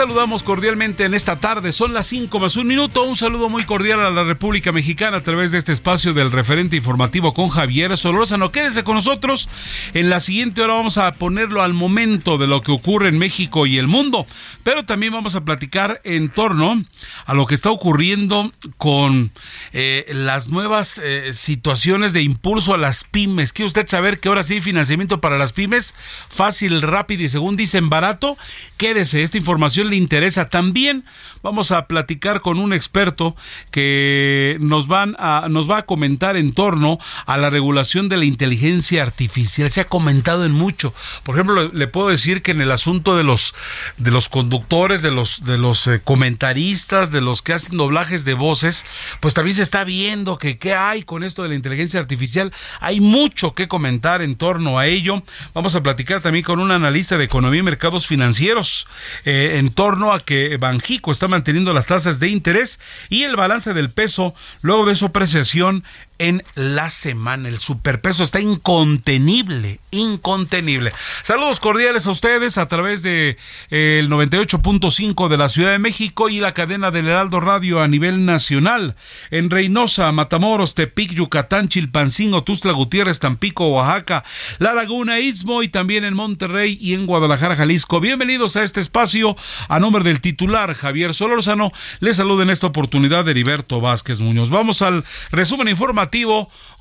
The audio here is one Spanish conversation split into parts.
Saludamos cordialmente en esta tarde. Son las 5 más un minuto. Un saludo muy cordial a la República Mexicana a través de este espacio del referente informativo con Javier Solórzano. Quédense con nosotros. En la siguiente hora vamos a ponerlo al momento de lo que ocurre en México y el mundo. Pero también vamos a platicar en torno a lo que está ocurriendo con eh, las nuevas eh, situaciones de impulso a las pymes. ¿Quiere usted saber que ahora sí financiamiento para las pymes? Fácil, rápido y según dicen barato. Quédese, esta información interesa. También vamos a platicar con un experto que nos, van a, nos va a comentar en torno a la regulación de la inteligencia artificial. Se ha comentado en mucho. Por ejemplo, le, puedo decir que en el asunto de los, de los conductores, de los, de los eh, comentaristas, de los que hacen doblajes de voces, pues también se está viendo que qué hay con esto de la inteligencia artificial. Hay mucho que comentar en torno a ello. Vamos a platicar también con un analista de economía y mercados financieros. Eh, en torno a que Banjico está manteniendo las tasas de interés y el balance del peso luego de su apreciación en la semana. El superpeso está incontenible, incontenible. Saludos cordiales a ustedes a través de eh, el 98.5 de la Ciudad de México y la cadena del Heraldo Radio a nivel nacional. En Reynosa, Matamoros, Tepic, Yucatán, Chilpancingo, Tuzla Gutiérrez, Tampico, Oaxaca, La Laguna, Istmo y también en Monterrey y en Guadalajara, Jalisco. Bienvenidos a este espacio. A nombre del titular Javier Solórzano, les saluda en esta oportunidad Heriberto Vázquez Muñoz. Vamos al resumen informativo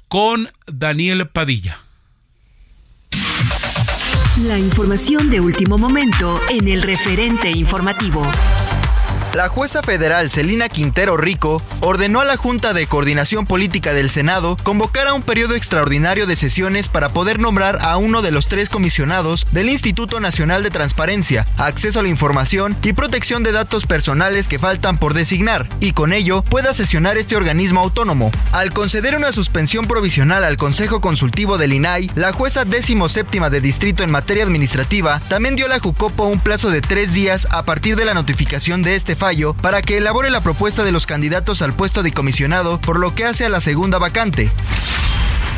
con Daniel Padilla. La información de último momento en el referente informativo. La jueza federal Celina Quintero Rico ordenó a la Junta de Coordinación Política del Senado convocar a un periodo extraordinario de sesiones para poder nombrar a uno de los tres comisionados del Instituto Nacional de Transparencia, Acceso a la Información y Protección de Datos Personales que faltan por designar, y con ello pueda sesionar este organismo autónomo. Al conceder una suspensión provisional al Consejo Consultivo del INAI, la jueza décimo séptima de distrito en materia administrativa también dio a la Jucopo un plazo de tres días a partir de la notificación de este fallo para que elabore la propuesta de los candidatos al puesto de comisionado por lo que hace a la segunda vacante.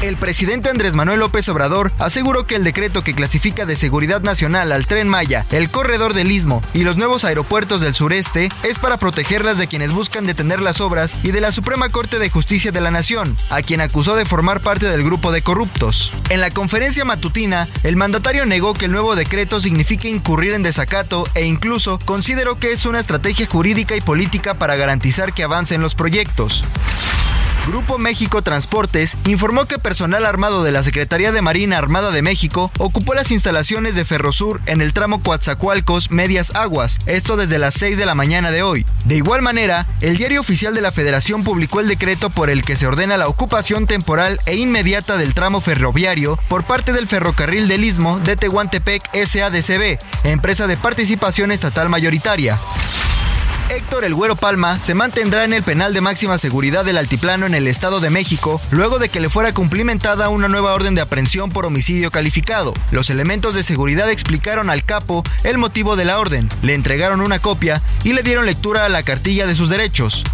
El presidente Andrés Manuel López Obrador aseguró que el decreto que clasifica de seguridad nacional al tren Maya, el corredor del Istmo y los nuevos aeropuertos del sureste es para protegerlas de quienes buscan detener las obras y de la Suprema Corte de Justicia de la Nación, a quien acusó de formar parte del grupo de corruptos. En la conferencia matutina, el mandatario negó que el nuevo decreto signifique incurrir en desacato e incluso consideró que es una estrategia jurídica y política para garantizar que avancen los proyectos. Grupo México Transportes informó que personal armado de la Secretaría de Marina Armada de México ocupó las instalaciones de Ferrosur en el tramo Coatzacoalcos Medias Aguas, esto desde las 6 de la mañana de hoy. De igual manera, el diario oficial de la Federación publicó el decreto por el que se ordena la ocupación temporal e inmediata del tramo ferroviario por parte del Ferrocarril del Istmo de Tehuantepec SADCB, empresa de participación estatal mayoritaria. Héctor El Güero Palma se mantendrá en el penal de máxima seguridad del Altiplano en el Estado de México luego de que le fuera cumplimentada una nueva orden de aprehensión por homicidio calificado. Los elementos de seguridad explicaron al capo el motivo de la orden, le entregaron una copia y le dieron lectura a la cartilla de sus derechos.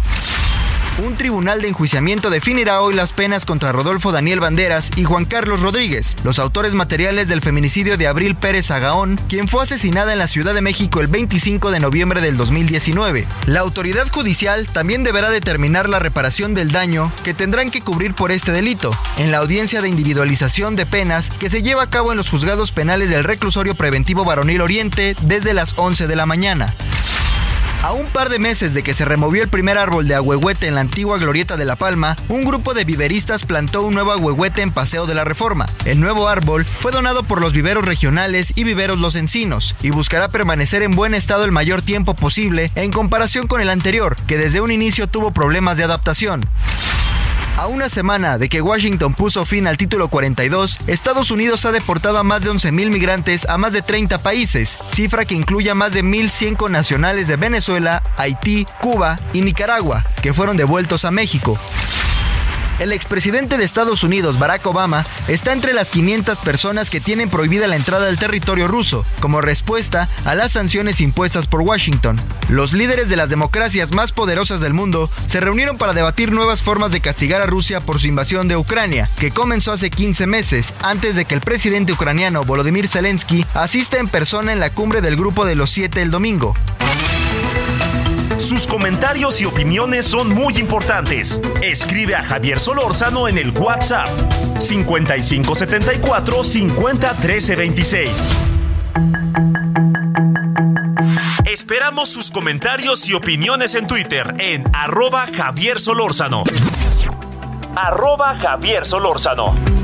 Un tribunal de enjuiciamiento definirá hoy las penas contra Rodolfo Daniel Banderas y Juan Carlos Rodríguez, los autores materiales del feminicidio de Abril Pérez Agaón, quien fue asesinada en la Ciudad de México el 25 de noviembre del 2019. La autoridad judicial también deberá determinar la reparación del daño que tendrán que cubrir por este delito, en la audiencia de individualización de penas que se lleva a cabo en los juzgados penales del reclusorio preventivo Varonil Oriente desde las 11 de la mañana. A un par de meses de que se removió el primer árbol de ahuehuete en la antigua Glorieta de La Palma, un grupo de viveristas plantó un nuevo ahuehuete en Paseo de la Reforma. El nuevo árbol fue donado por los viveros regionales y viveros Los Encinos y buscará permanecer en buen estado el mayor tiempo posible en comparación con el anterior, que desde un inicio tuvo problemas de adaptación. A una semana de que Washington puso fin al título 42, Estados Unidos ha deportado a más de 11.000 migrantes a más de 30 países, cifra que incluye a más de 1.100 nacionales de Venezuela, Haití, Cuba y Nicaragua, que fueron devueltos a México. El expresidente de Estados Unidos, Barack Obama, está entre las 500 personas que tienen prohibida la entrada al territorio ruso, como respuesta a las sanciones impuestas por Washington. Los líderes de las democracias más poderosas del mundo se reunieron para debatir nuevas formas de castigar a Rusia por su invasión de Ucrania, que comenzó hace 15 meses, antes de que el presidente ucraniano Volodymyr Zelensky asista en persona en la cumbre del Grupo de los Siete el domingo. Sus comentarios y opiniones son muy importantes. Escribe a Javier Solórzano en el WhatsApp 5574 501326. Esperamos sus comentarios y opiniones en Twitter en arroba Javier Solórzano. Arroba Javier Solórzano.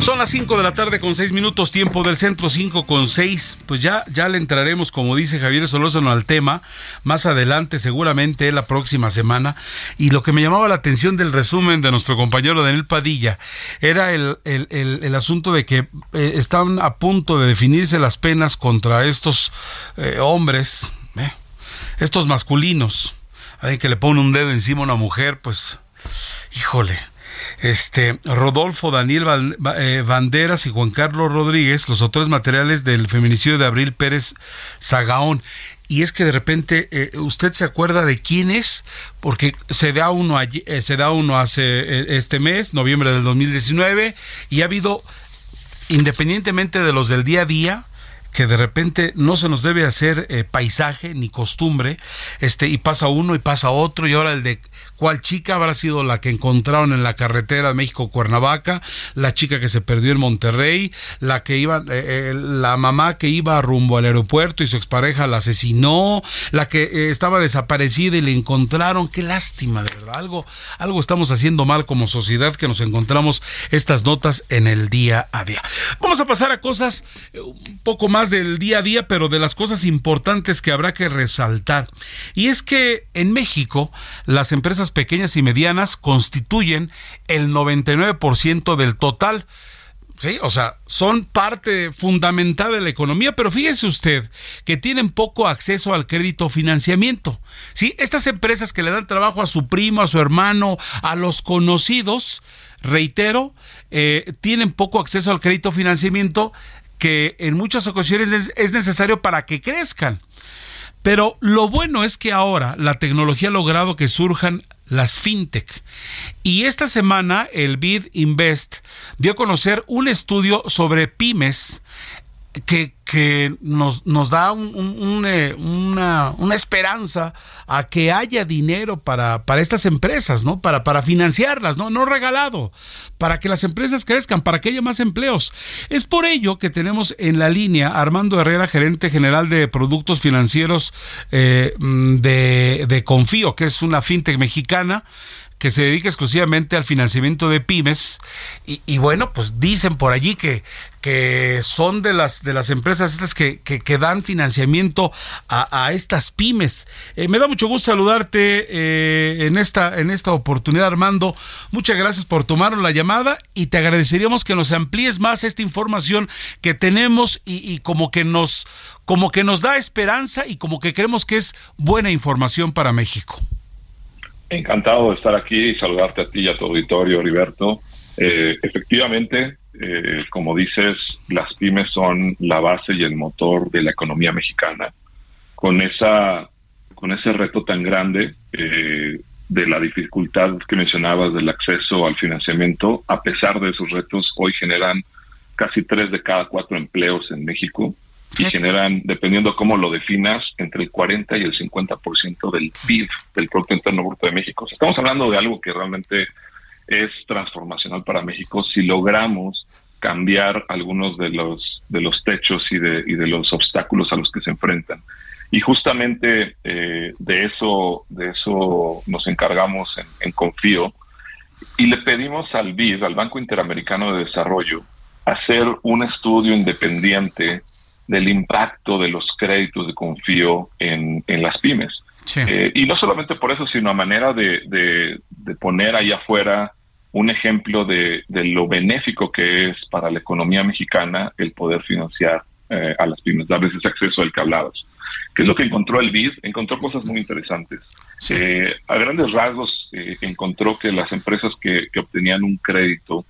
Son las 5 de la tarde con 6 minutos, tiempo del centro 5 con 6. Pues ya, ya le entraremos, como dice Javier Solórzano, al tema más adelante, seguramente la próxima semana. Y lo que me llamaba la atención del resumen de nuestro compañero Daniel Padilla era el, el, el, asunto de que eh, están a punto de definirse las penas contra estos eh, hombres, eh, estos masculinos. Alguien que le pone un dedo encima a una mujer, pues, híjole este Rodolfo Daniel eh, Banderas y Juan Carlos Rodríguez, los autores materiales del feminicidio de Abril Pérez Zagaón. Y es que de repente eh, usted se acuerda de quién es, porque se da uno eh, se da uno hace este mes, noviembre del 2019, y ha habido, independientemente de los del día a día, que de repente no se nos debe hacer paisaje ni costumbre, este, y pasa uno y pasa otro, y ahora el de cuál chica habrá sido la que encontraron en la carretera México-Cuernavaca, la chica que se perdió en Monterrey, la que iba, eh, eh, la mamá que iba rumbo al aeropuerto y su expareja la asesinó, la que eh, estaba desaparecida y le encontraron, qué lástima, de verdad, algo, algo estamos haciendo mal como sociedad que nos encontramos estas notas en el día a día. Vamos a pasar a cosas un poco más del día a día, pero de las cosas importantes que habrá que resaltar. Y es que en México las empresas pequeñas y medianas constituyen el 99% del total. Sí, o sea, son parte fundamental de la economía, pero fíjese usted que tienen poco acceso al crédito financiamiento. Sí, estas empresas que le dan trabajo a su primo, a su hermano, a los conocidos, reitero, eh, tienen poco acceso al crédito financiamiento que en muchas ocasiones es necesario para que crezcan. Pero lo bueno es que ahora la tecnología ha logrado que surjan las fintech. Y esta semana el BID Invest dio a conocer un estudio sobre pymes que, que nos, nos, da eh, una, una, esperanza a que haya dinero para, para estas empresas, ¿no? Para, para financiarlas, ¿no? No regalado, para que las empresas crezcan, para que haya más empleos. Es por ello que tenemos en la línea Armando Herrera, gerente general de productos financieros eh, de, de Confío, que es una fintech mexicana que se dedica exclusivamente al financiamiento de pymes y, y, bueno pues dicen por allí que que son de las de las empresas estas que, que, dan financiamiento a, a estas pymes. Eh, me da mucho gusto saludarte eh, en esta en esta oportunidad, Armando. Muchas gracias por tomar la llamada y te agradeceríamos que nos amplíes más esta información que tenemos y, y como que nos como que nos da esperanza y como que creemos que es buena información para México. Encantado de estar aquí y saludarte a ti y a tu auditorio, Heriberto. Eh, efectivamente, eh, como dices, las pymes son la base y el motor de la economía mexicana. Con esa, con ese reto tan grande eh, de la dificultad que mencionabas del acceso al financiamiento, a pesar de esos retos, hoy generan casi tres de cada cuatro empleos en México y generan, dependiendo cómo lo definas, entre el 40 y el 50% del PIB, del Producto Interno Bruto de México. estamos hablando de algo que realmente es transformacional para México si logramos cambiar algunos de los de los techos y de, y de los obstáculos a los que se enfrentan. Y justamente eh, de eso de eso nos encargamos en, en Confío y le pedimos al BID, al Banco Interamericano de Desarrollo, hacer un estudio independiente del impacto de los créditos de confío en, en las pymes. Eh, y no solamente por eso, sino a manera de, de, poner ahí afuera un ejemplo de, de, lo benéfico que es para la economía mexicana el poder financiar eh, a las pymes, darles ese acceso al que hablabas. ¿Qué es lo que encontró el BID? Encontró cosas muy interesantes. Eh, a grandes rasgos, encontró que las empresas que, que obtenían un crédito,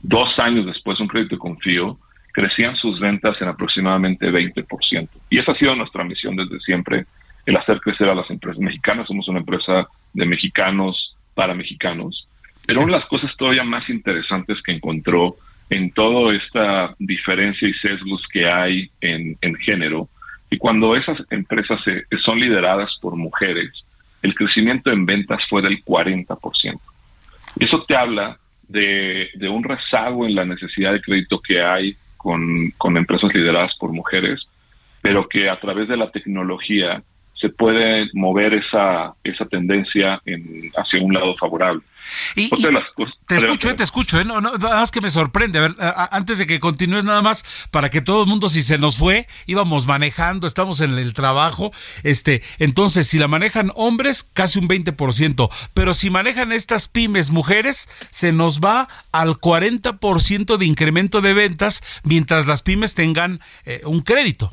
dos años después, un crédito de confío, crecían sus ventas en aproximadamente 20%. Y esa ha sido nuestra misión desde siempre, el hacer crecer a las empresas mexicanas. Somos una empresa de mexicanos para mexicanos. Pero una de las cosas todavía más interesantes que encontró en toda esta diferencia y sesgos que hay en, género, y cuando esas empresas son lideradas por mujeres, el crecimiento en ventas fue del 40%. Eso te habla de, de, un rezago en la necesidad de crédito que hay con, con empresas lideradas por mujeres, pero que a través de la tecnología se puede mover esa, esa tendencia en, hacia un lado favorable. Y, te escucho, te escucho, ¿eh? no, no, nada más que me sorprende. A ver, antes de que continúes, nada más para que todo el mundo, si se nos fue, íbamos manejando, estamos en el trabajo. Este, entonces, si la manejan hombres, casi un 20%, pero si manejan estas pymes mujeres, se nos va al 40% de incremento de ventas mientras las pymes tengan eh, un crédito.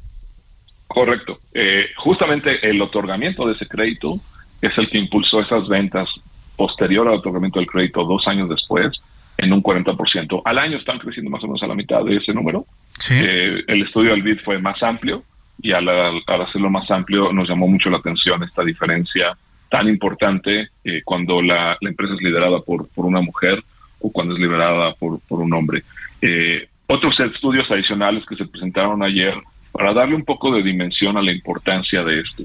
Correcto. Eh, justamente el otorgamiento de ese crédito es el que impulsó esas ventas posterior al otorgamiento del crédito dos años después en un 40%. Al año están creciendo más o menos a la mitad de ese número. Eh, el estudio del BID fue más amplio y al, hacerlo más amplio nos llamó mucho la atención esta diferencia tan importante eh, cuando la, empresa es liderada por, por una mujer o cuando es liderada por, por un hombre. otros estudios adicionales que se presentaron ayer para darle un poco de dimensión a la importancia de esto.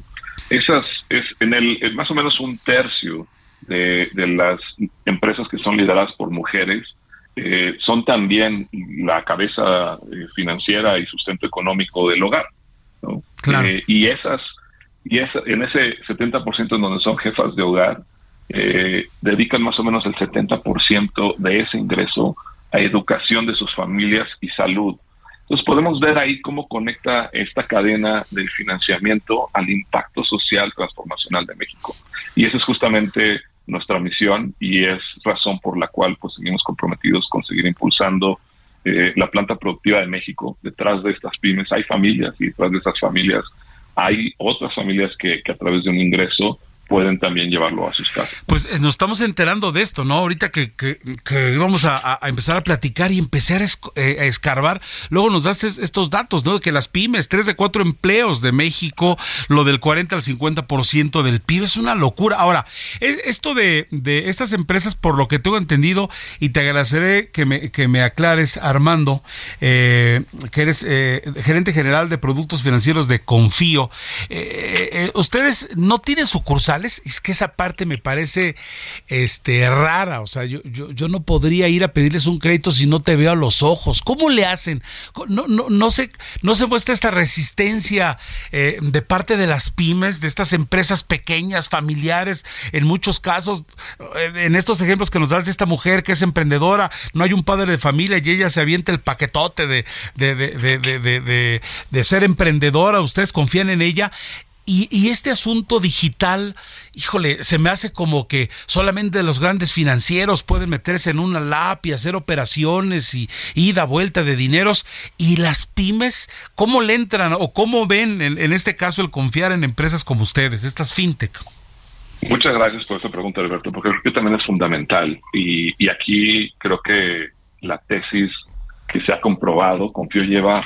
Esas es en el más o menos un tercio de, las empresas que son lideradas por mujeres eh, son también la cabeza eh, financiera y sustento económico del hogar. Eh, y esas y en ese 70% en donde son jefas de hogar, dedican más o menos el 70% de ese ingreso a educación de sus familias y salud. Entonces podemos ver ahí cómo conecta esta cadena del financiamiento al impacto social transformacional de México. Y esa es justamente nuestra misión y es razón por la cual pues seguimos comprometidos con seguir impulsando eh, la planta productiva de México. Detrás de estas pymes hay familias y detrás de estas familias hay otras familias que, que a través de un ingreso pueden también llevarlo a sus casas. Pues eh, nos estamos enterando de esto, ¿no? Ahorita que, que, íbamos a, empezar a platicar y empezar eh, a, escarbar, luego nos das estos datos, ¿no? Que las pymes, tres de cuatro empleos de México, lo del 40 al 50% del PIB, es una locura. Ahora, esto de, de, estas empresas, por lo que tengo entendido, y te agradeceré que me, que me aclares, Armando, eh, que eres gerente general de productos financieros de Confío, ustedes no tienen sucursal es que esa parte me parece este rara, o sea, yo, yo, no podría ir a pedirles un crédito si no te veo a los ojos. ¿Cómo le hacen? No, no, no, se, no se muestra esta resistencia eh, de parte de las pymes, de estas empresas pequeñas, familiares, en muchos casos, eh, en estos ejemplos que nos das de esta mujer que es emprendedora, no hay un padre de familia y ella se avienta el paquetote de, de, de, de, de ser emprendedora, ustedes confían en ella y, este asunto digital, híjole, se me hace como que solamente los grandes financieros pueden meterse en una lap y hacer operaciones y ida, vuelta de dineros. Y las pymes, ¿cómo le entran o cómo ven en, este caso el confiar en empresas como ustedes, estas fintech? Muchas gracias por esa pregunta, Alberto, porque creo que también es fundamental. Y, y aquí creo que la tesis que se ha comprobado. Confío lleva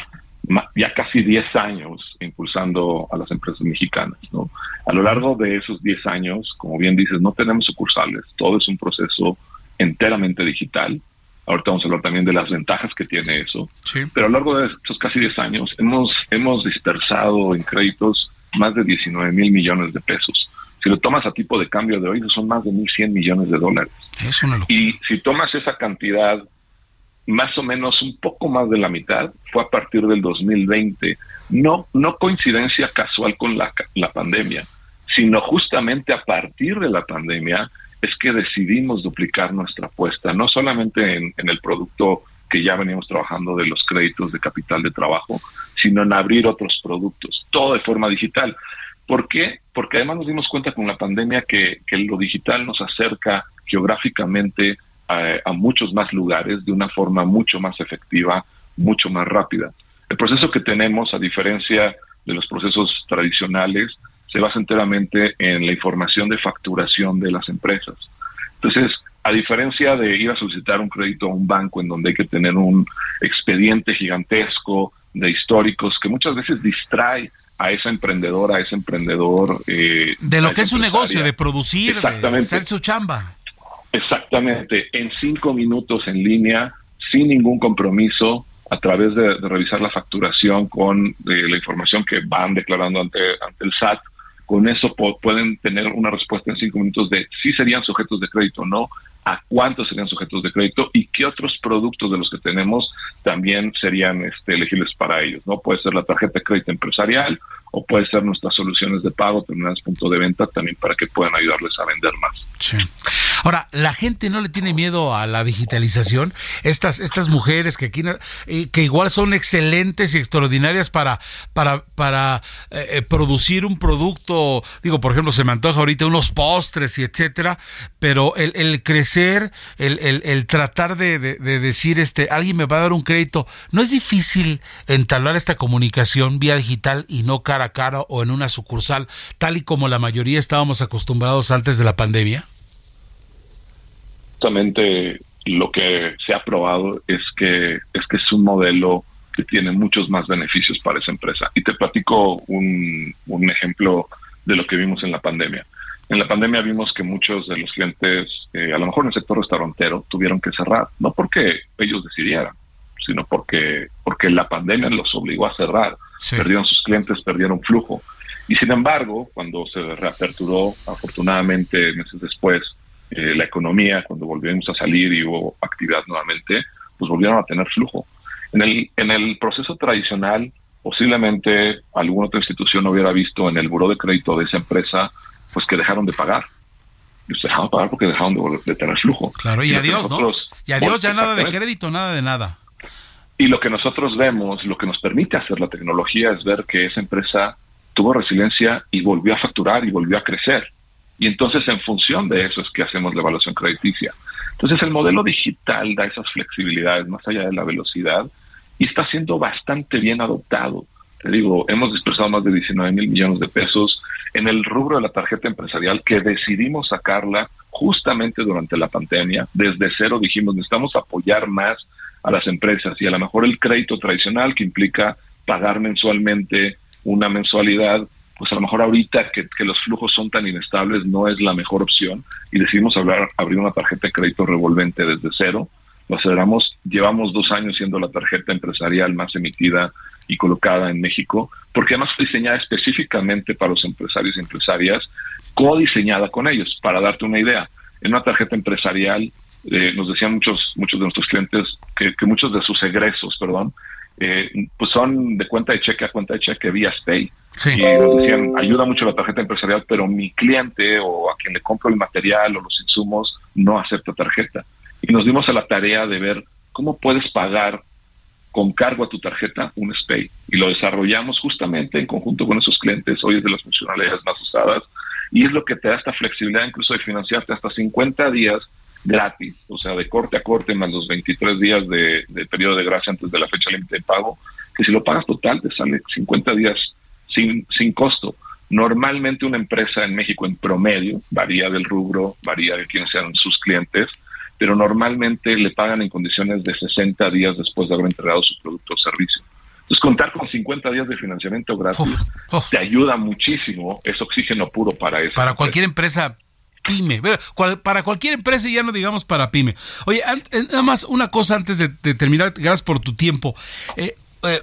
ya casi 10 años impulsando a las empresas mexicanas. ¿no? A lo largo de esos 10 años, como bien dices, no tenemos sucursales, todo es un proceso enteramente digital. Ahorita vamos a hablar también de las ventajas que tiene eso. Pero a lo largo de estos casi 10 años hemos, hemos dispersado en créditos más de 19 mil millones de pesos. Si lo tomas a tipo de cambio de hoy, son más de 1.100 millones de dólares. y si tomas esa cantidad más o menos un poco más de la mitad fue a partir del 2020. No, no coincidencia casual con la, la pandemia, sino justamente a partir de la pandemia es que decidimos duplicar nuestra apuesta, no solamente en, en el producto que ya veníamos trabajando de los créditos de capital de trabajo, sino en abrir otros productos, todo de forma digital. ¿Por qué? Porque además nos dimos cuenta con la pandemia que, que lo digital nos acerca geográficamente a, muchos más lugares de una forma mucho más efectiva, mucho más rápida. El proceso que tenemos, a diferencia de los procesos tradicionales, se basa enteramente en la información de facturación de las empresas. Entonces, a diferencia de ir a solicitar un crédito a un banco en donde hay que tener un expediente gigantesco de históricos que muchas veces distrae a esa emprendedora, a ese emprendedor. Eh, de lo que es su negocio, de producir, de hacer su chamba. Exactamente, en cinco minutos en línea, sin ningún compromiso, a través de, revisar la facturación con la información que van declarando ante, ante el SAT, con eso pueden tener una respuesta en cinco minutos de si serían sujetos de crédito o no, a cuántos serían sujetos de crédito y qué otros productos de los que tenemos también serían este, elegibles para ellos. No puede ser la tarjeta de crédito empresarial o puede ser nuestras soluciones de pago, terminadas punto de venta, también para que puedan ayudarles a vender más. Ahora, la gente no le tiene miedo a la digitalización. Estas estas mujeres que aquí eh, que igual son excelentes y extraordinarias para para para eh, eh, producir un producto, digo, por ejemplo, se me antoja ahorita unos postres y etcétera, pero el, el crecer, el, tratar de, de, de decir este, alguien me va a dar un crédito, no es difícil entablar esta comunicación vía digital y no cara cara o en una sucursal, tal y como la mayoría estábamos acostumbrados antes de la pandemia? Justamente lo que se ha probado es que es que es un modelo que tiene muchos más beneficios para esa empresa. Y te platico un ejemplo de lo que vimos en la pandemia. En la pandemia vimos que muchos de los clientes, eh, a lo mejor en el sector restaurantero, tuvieron que cerrar, no porque ellos decidieran, sino porque, porque la pandemia los obligó a cerrar. Perdieron sus clientes, perdieron flujo. Y sin embargo, cuando se reaperturó, afortunadamente meses después, eh, la economía, cuando volvimos a salir y hubo actividad nuevamente, pues volvieron a tener flujo. En el, en el proceso tradicional, posiblemente alguna otra institución hubiera visto en el buró de crédito de esa empresa, pues que dejaron de pagar. Se dejaron de pagar porque dejaron de, tener flujo. Claro, y, adiós, ¿no? Y adiós, ya nada de crédito, nada de nada. Y lo que nosotros vemos, lo que nos permite hacer la tecnología es ver que esa empresa tuvo resiliencia y volvió a facturar y volvió a crecer. Y entonces en función de eso es que hacemos la evaluación crediticia. Entonces el modelo digital da esas flexibilidades más allá de la velocidad y está siendo bastante bien adoptado. Te digo, hemos dispersado más de 19 mil millones de pesos en el rubro de la tarjeta empresarial que decidimos sacarla justamente durante la pandemia. Desde cero dijimos, necesitamos apoyar más a las empresas y a lo mejor el crédito tradicional que implica pagar mensualmente una mensualidad, pues a lo mejor ahorita que, los flujos son tan inestables no es la mejor opción y decidimos hablar, abrir una tarjeta de crédito revolvente desde cero. Lo aceleramos, llevamos dos años siendo la tarjeta empresarial más emitida y colocada en México, porque además fue diseñada específicamente para los empresarios y empresarias, codiseñada con ellos. Para darte una idea, en una tarjeta empresarial eh, nos decían muchos muchos de nuestros clientes que, muchos de sus egresos, perdón, eh, pues son de cuenta de cheque a cuenta de cheque vía Stay. Y nos decían, ayuda mucho la tarjeta empresarial, pero mi cliente o a quien le compro el material o los insumos no acepta tarjeta. Y nos dimos a la tarea de ver cómo puedes pagar con cargo a tu tarjeta un SPAY. Y lo desarrollamos justamente en conjunto con esos clientes. Hoy es de las funcionalidades más usadas. Y es lo que te da esta flexibilidad incluso de financiarte hasta 50 días gratis, o sea, de corte a corte más los 23 días de, periodo de gracia antes de la fecha límite de pago, que si lo pagas total te sale 50 días sin, sin costo. Normalmente una empresa en México en promedio, varía del rubro, varía de quiénes sean sus clientes, pero normalmente le pagan en condiciones de 60 días después de haber entregado su producto o servicio. Entonces, contar con 50 días de financiamiento gratis te ayuda muchísimo, es oxígeno puro para eso. Para cualquier empresa pyme, para cualquier empresa y ya no digamos para pyme. Oye, eh, nada más una cosa antes de, terminar, gracias por tu tiempo. Eh, eh,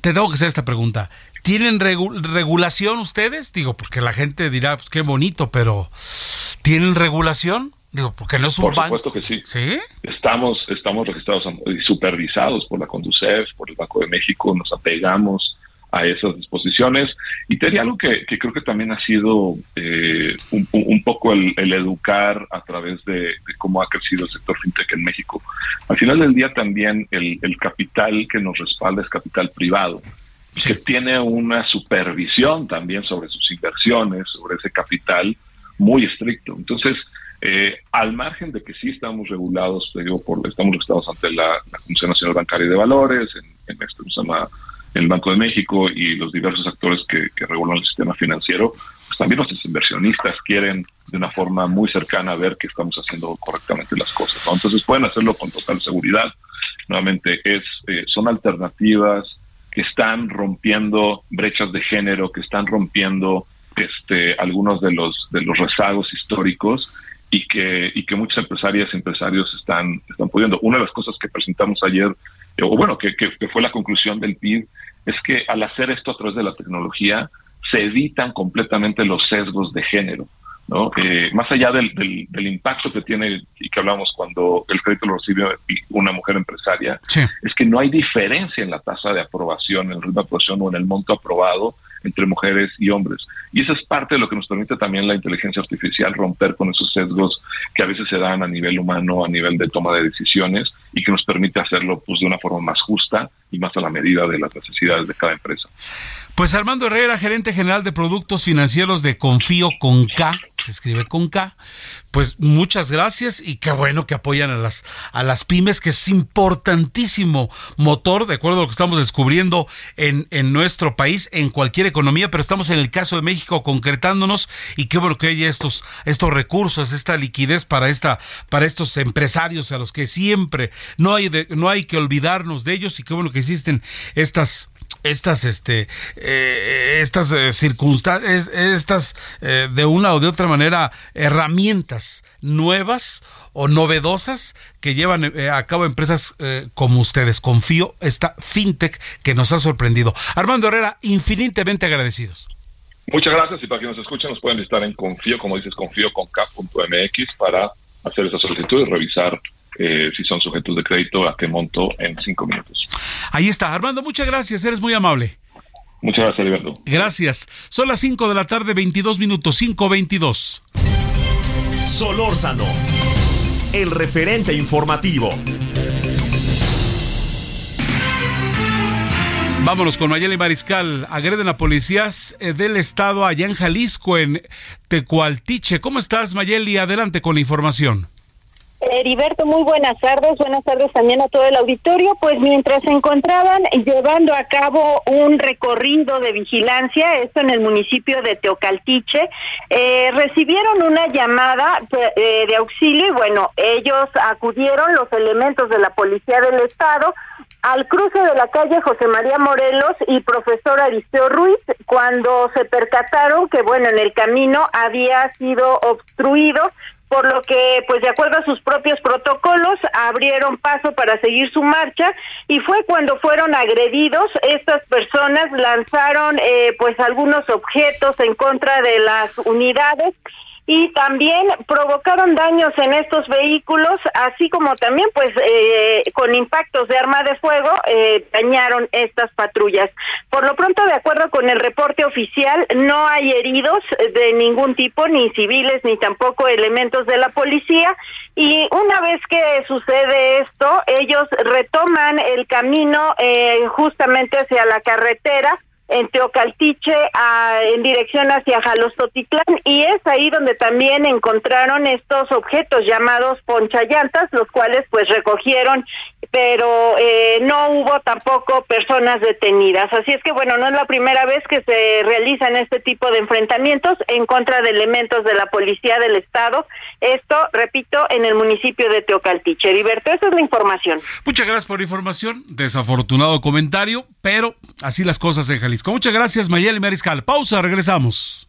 te tengo que hacer esta pregunta. ¿Tienen regulación ustedes? Digo, porque la gente dirá, pues qué bonito, pero ¿tienen regulación? Digo, porque no es un Por supuesto que sí. ¿Sí? Estamos, estamos registrados y supervisados por la Conducef, por el Banco de México, nos apegamos a esas disposiciones. Y te diría algo que, creo que también ha sido eh, un, poco el, educar a través de, cómo ha crecido el sector fintech en México. Al final del día también el, capital que nos respalda es capital privado, que tiene una supervisión también sobre sus inversiones, sobre ese capital muy estricto. Entonces, eh, al margen de que sí estamos regulados, digo, por, estamos registrados ante la, Comisión Nacional Bancaria de Valores, en, en esto se llama el Banco de México y los diversos actores que, regulan el sistema financiero, pues también nuestros inversionistas quieren de una forma muy cercana ver que estamos haciendo correctamente las cosas. Entonces pueden hacerlo con total seguridad. Nuevamente, es, eh, son alternativas que están rompiendo brechas de género, que están rompiendo este, algunos de los, de los rezagos históricos y que, y que muchas empresarias y empresarios están, están pudiendo. Una de las cosas que presentamos ayer, eh, o bueno, que, que, fue la conclusión del PIB, es que al hacer esto a través de la tecnología, se evitan completamente los sesgos de género. ¿no? Eh, más allá del, del, impacto que tiene y que hablamos cuando el crédito lo recibe una mujer empresaria, es que no hay diferencia en la tasa de aprobación, en el ritmo de aprobación o en el monto aprobado entre mujeres y hombres. Y eso es parte de lo que nos permite también la inteligencia artificial romper con esos sesgos que a veces se dan a nivel humano, a nivel de toma de decisiones y que nos permite hacerlo pues de una forma más justa y más a la medida de las necesidades de cada empresa. Pues Armando Herrera, gerente general de productos financieros de Confío con K, se escribe con K. Pues muchas gracias y qué bueno que apoyan a las a las pymes, que es importantísimo motor, de acuerdo a lo que estamos descubriendo en, en nuestro país, en cualquier economía, pero estamos en el caso de México concretándonos y qué bueno que haya estos, estos recursos, esta liquidez para esta, para estos empresarios a los que siempre no hay no hay que olvidarnos de ellos y qué bueno que existen estas estas este eh, estas eh, circunstancias estas eh, de una o de otra manera herramientas nuevas o novedosas que llevan a cabo empresas como ustedes. Confío esta fintech que nos ha sorprendido. Armando Herrera infinitamente agradecidos. Muchas gracias y para quienes nos escuchan nos pueden visitar en confío como dices confío con k.mx para hacer esa solicitud y revisar eh, si son sujetos de crédito, a qué monto en cinco minutos. Ahí está. Armando, muchas gracias. Eres muy amable. Muchas gracias, Alberto. Gracias. Son las 5 de la tarde, 22 minutos, 5.22. Solórzano, el referente informativo. Vámonos con Mayeli Mariscal. Agreden a policías eh, del estado allá en Jalisco, en Tecualtiche. ¿Cómo estás, Mayeli? Adelante con la información. Heriberto, muy buenas tardes. Buenas tardes también a todo el auditorio. Pues mientras se encontraban llevando a cabo un recorrido de vigilancia, esto en el municipio de Teocaltiche, eh, recibieron una llamada eh, de auxilio y bueno, ellos acudieron, los elementos de la Policía del Estado, al cruce de la calle José María Morelos y profesor Aristeo Ruiz, cuando se percataron que, bueno, en el camino había sido obstruido por lo que, pues de acuerdo a sus propios protocolos, abrieron paso para seguir su marcha y fue cuando fueron agredidos. Estas personas lanzaron, eh, pues, algunos objetos en contra de las unidades y también provocaron daños en estos vehículos, así como también pues eh, con impactos de arma de fuego eh, dañaron estas patrullas. Por lo pronto, de acuerdo con el reporte oficial, no hay heridos de ningún tipo, ni civiles, ni tampoco elementos de la policía. Y una vez que sucede esto, ellos retoman el camino eh, justamente hacia la carretera en Teocaltiche en dirección hacia Jalostotitlán y es ahí donde también encontraron estos objetos llamados ponchallantas, los cuales pues recogieron, pero eh, no hubo tampoco personas detenidas. Así es que bueno, no es la primera vez que se realizan este tipo de enfrentamientos en contra de elementos de la Policía del Estado. Esto, repito, en el municipio de Teocaltiche. Liberto, esa es la información. Muchas gracias por la información. Desafortunado comentario, pero así las cosas en Jalisco. Muchas gracias, Mayeli Mariscal. Pausa, regresamos.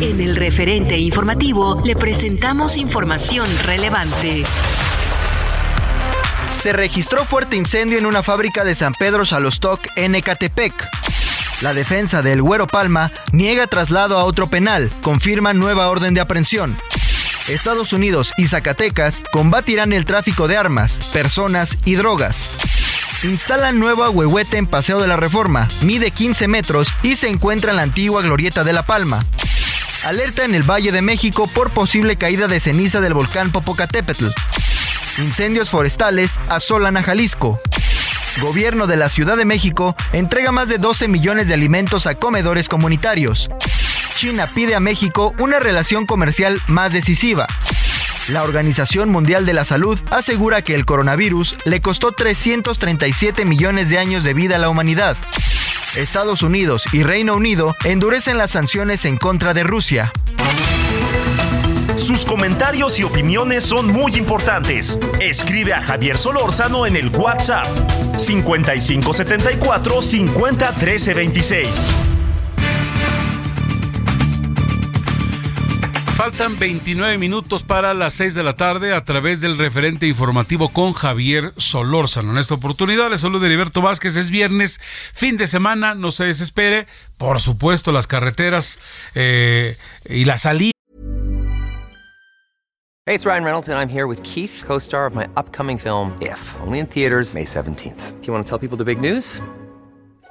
En el referente informativo le presentamos información relevante. Se registró fuerte incendio en una fábrica de San Pedro Xalostoc en Ecatepec. La defensa del Güero Palma niega traslado a otro penal, confirma nueva orden de aprehensión. Estados Unidos y Zacatecas combatirán el tráfico de armas, personas y drogas. Instalan nuevo ahuehuete en Paseo de la Reforma, mide 15 metros y se encuentra en la antigua Glorieta de La Palma. Alerta en el Valle de México por posible caída de ceniza del volcán Popocatépetl. Incendios forestales asolan a Jalisco. Gobierno de la Ciudad de México entrega más de 12 millones de alimentos a comedores comunitarios. China pide a México una relación comercial más decisiva. La Organización Mundial de la Salud asegura que el coronavirus le costó 337 millones de años de vida a la humanidad. Estados Unidos y Reino Unido endurecen las sanciones en contra de Rusia. Sus comentarios y opiniones son muy importantes. Escribe a Javier Solórzano en el WhatsApp 5574 501326. Faltan 29 minutos para las 6 de la tarde a través del referente informativo con Javier Solórzano. En esta oportunidad le saludo Heriberto Vázquez. Es viernes, fin de semana, no se desespere. Por supuesto, las carreteras eh, y la salida. Hey, it's Ryan Reynolds, and I'm here with Keith, co star of my upcoming film, If, only in theaters, May 17th. Do you want to tell people the big news?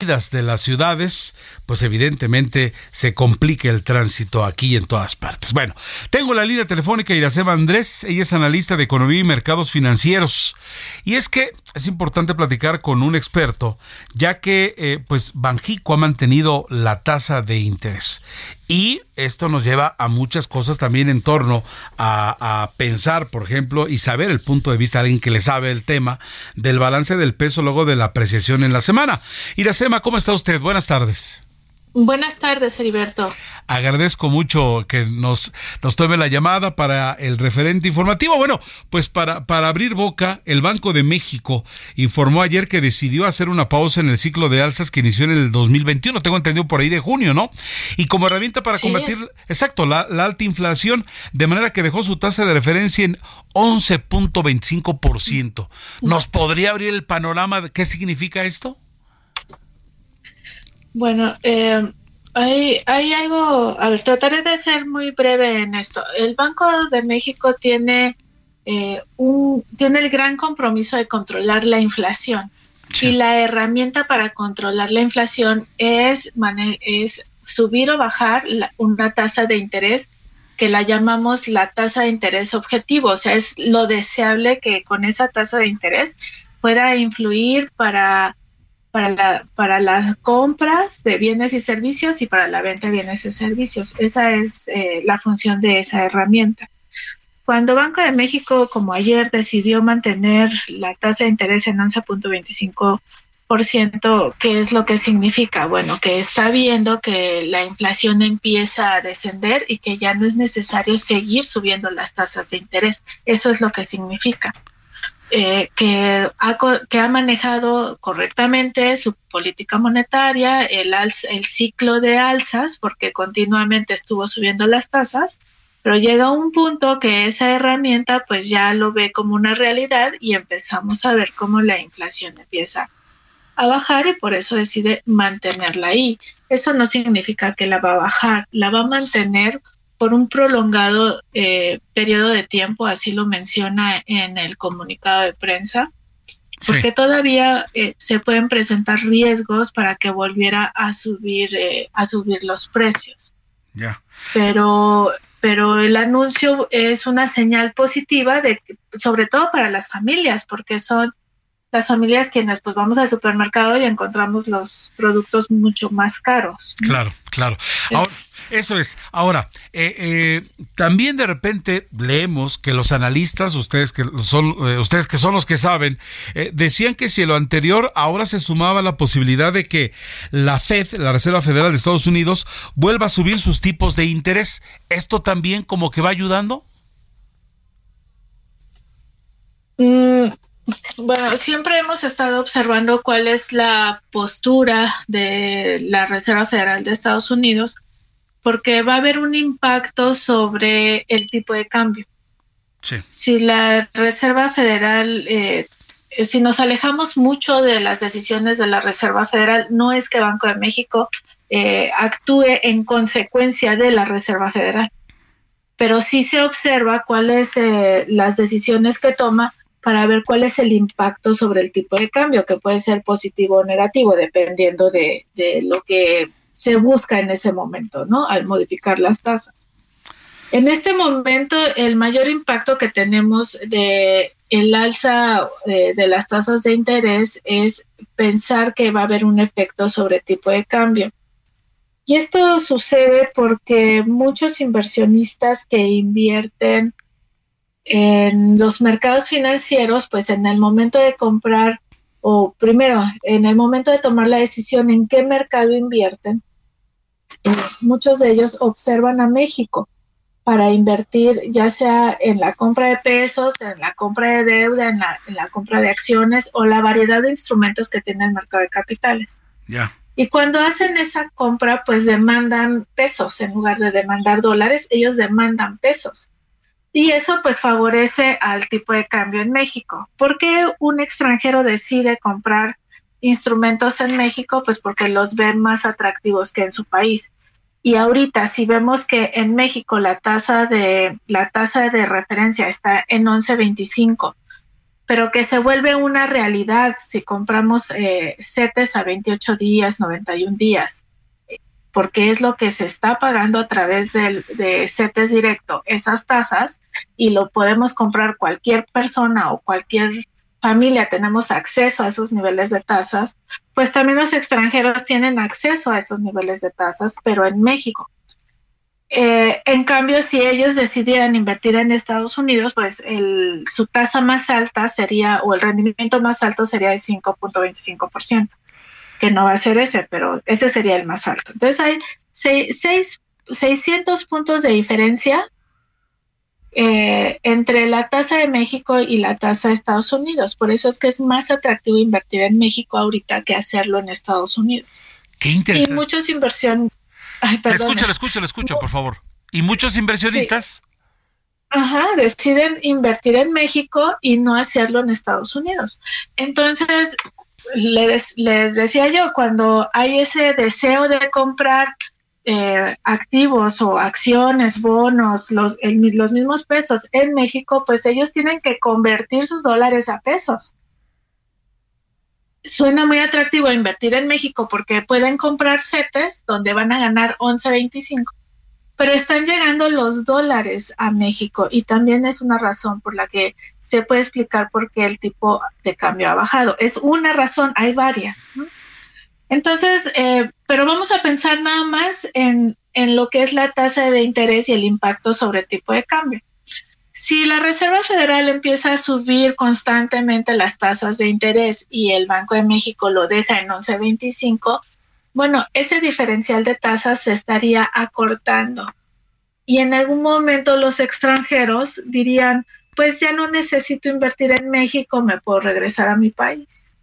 De las ciudades, pues evidentemente se complica el tránsito aquí en todas partes. Bueno, tengo la línea telefónica Iracema Andrés, ella es analista de economía y mercados financieros. Y es que es importante platicar con un experto, ya que eh, pues Banjico ha mantenido la tasa de interés. Y esto nos lleva a muchas cosas también en torno a, pensar, por ejemplo, y saber el punto de vista de alguien que le sabe el tema del balance del peso luego de la apreciación en la semana. Iracema, ¿cómo está usted? Buenas tardes. Buenas tardes, Heriberto. Agradezco mucho que nos, nos tome la llamada para el referente informativo. Bueno, pues para, para abrir boca, el Banco de México informó ayer que decidió hacer una pausa en el ciclo de alzas que inició en el 2021, tengo entendido por ahí de junio, ¿no? Y como herramienta para combatir, exacto, la, la alta inflación, de manera que dejó su tasa de referencia en 11.25%. ¿Nos podría abrir el panorama de qué significa esto? Bueno, eh, hay, hay algo, a ver, trataré de ser muy breve en esto. El Banco de México tiene, eh, un, tiene el gran compromiso de controlar la inflación. Y la herramienta para controlar la inflación es, es subir o bajar una tasa de interés que la llamamos la tasa de interés objetivo. O sea, es lo deseable que con esa tasa de interés pueda influir para para, la, para las compras de bienes y servicios y para la venta de bienes y servicios. Esa es eh, la función de esa herramienta. Cuando Banco de México, como ayer, decidió mantener la tasa de interés en 11.25 ¿qué es lo que significa? Bueno, que está viendo que la inflación empieza a descender y que ya no es necesario seguir subiendo las tasas de interés. Eso es lo que significa. Eh, que, ha, que ha manejado correctamente su política monetaria, el, el ciclo de alzas, porque continuamente estuvo subiendo las tasas, pero llega un punto que esa herramienta pues ya lo ve como una realidad y empezamos a ver cómo la inflación empieza a bajar y por eso decide mantenerla ahí. Eso no significa que la va a bajar, la va a mantener por un prolongado eh, periodo de tiempo, así lo menciona en el comunicado de prensa, porque todavía eh, se pueden presentar riesgos para que volviera a subir eh, a subir los precios. Ya. Pero pero el anuncio es una señal positiva de sobre todo para las familias, porque son las familias quienes pues vamos al supermercado y encontramos los productos mucho más caros. Claro, claro. Ahora, eso es. Ahora, eh, eh, también de repente leemos que los analistas, ustedes que son, eh, ustedes que son los que saben, decían que si lo anterior ahora se sumaba la posibilidad de que la Fed, la Reserva Federal de Estados Unidos, vuelva a subir sus tipos de interés. ¿Esto también como que va ayudando? Mm, bueno, siempre hemos estado observando cuál es la postura de la Reserva Federal de Estados Unidos, porque va a haber un impacto sobre el tipo de cambio. Sí. Si la Reserva Federal, eh, si nos alejamos mucho de las decisiones de la Reserva Federal, no es que Banco de México eh, actúe en consecuencia de la Reserva Federal, pero sí se observa cuáles eh, las decisiones que toma para ver cuál es el impacto sobre el tipo de cambio, que puede ser positivo o negativo, dependiendo de, lo que se busca en ese momento, ¿no? Al modificar las tasas. En este momento, el mayor impacto que tenemos de el alza de, de, las tasas de interés es pensar que va a haber un efecto sobre tipo de cambio. Y esto sucede porque muchos inversionistas que invierten en los mercados financieros, pues en el momento de comprar o primero, en el momento de tomar la decisión en qué mercado invierten, eh, muchos de ellos observan a México para invertir ya sea en la compra de pesos, en la compra de deuda, en la, compra de acciones o la variedad de instrumentos que tiene el mercado de capitales. Y cuando hacen esa compra, pues demandan pesos en lugar de demandar dólares, ellos demandan pesos. Y eso pues favorece al tipo de cambio en México. ¿Por qué un extranjero decide comprar instrumentos en México? Pues porque los ve más atractivos que en su país. Y ahorita si vemos que en México la tasa de la tasa de referencia está en 11.25, pero que se vuelve una realidad si compramos eh, CETES a 28 días, 91 días porque es lo que se está pagando a través del, de CETES directo, esas tasas, y lo podemos comprar cualquier persona o cualquier familia, tenemos acceso a esos niveles de tasas, pues también los extranjeros tienen acceso a esos niveles de tasas, pero en México. Eh, en cambio, si ellos decidieran invertir en Estados Unidos, pues el, su tasa más alta sería, o el rendimiento más alto sería de 5.25% que no va a ser ese, pero ese sería el más alto. Entonces hay seis, 600 puntos de diferencia eh, entre la tasa de México y la tasa de Estados Unidos. Por eso es que es más atractivo invertir en México ahorita que hacerlo en Estados Unidos. Qué interesante. Y muchos inversión. Ay, escucha, escucha, por favor. ¿Y muchos inversionistas? Ajá, deciden invertir en México y no hacerlo en Estados Unidos. Entonces, les, decía yo, cuando hay ese deseo de comprar eh, activos o acciones, bonos, los, los mismos pesos en México, pues ellos tienen que convertir sus dólares a pesos. Suena muy atractivo invertir en México porque pueden comprar CETES donde van a ganar 11.25 pero están llegando los dólares a México y también es una razón por la que se puede explicar por qué el tipo de cambio ha bajado. Es una razón, hay varias. Entonces, eh, pero vamos a pensar nada más en, en, lo que es la tasa de interés y el impacto sobre el tipo de cambio. si la Reserva Federal empieza a subir constantemente las tasas de interés y el Banco de México lo deja en 11.25, bueno, ese diferencial de tasas se estaría acortando. Y en algún momento los extranjeros dirían, pues ya no necesito invertir en México, me puedo regresar a mi país.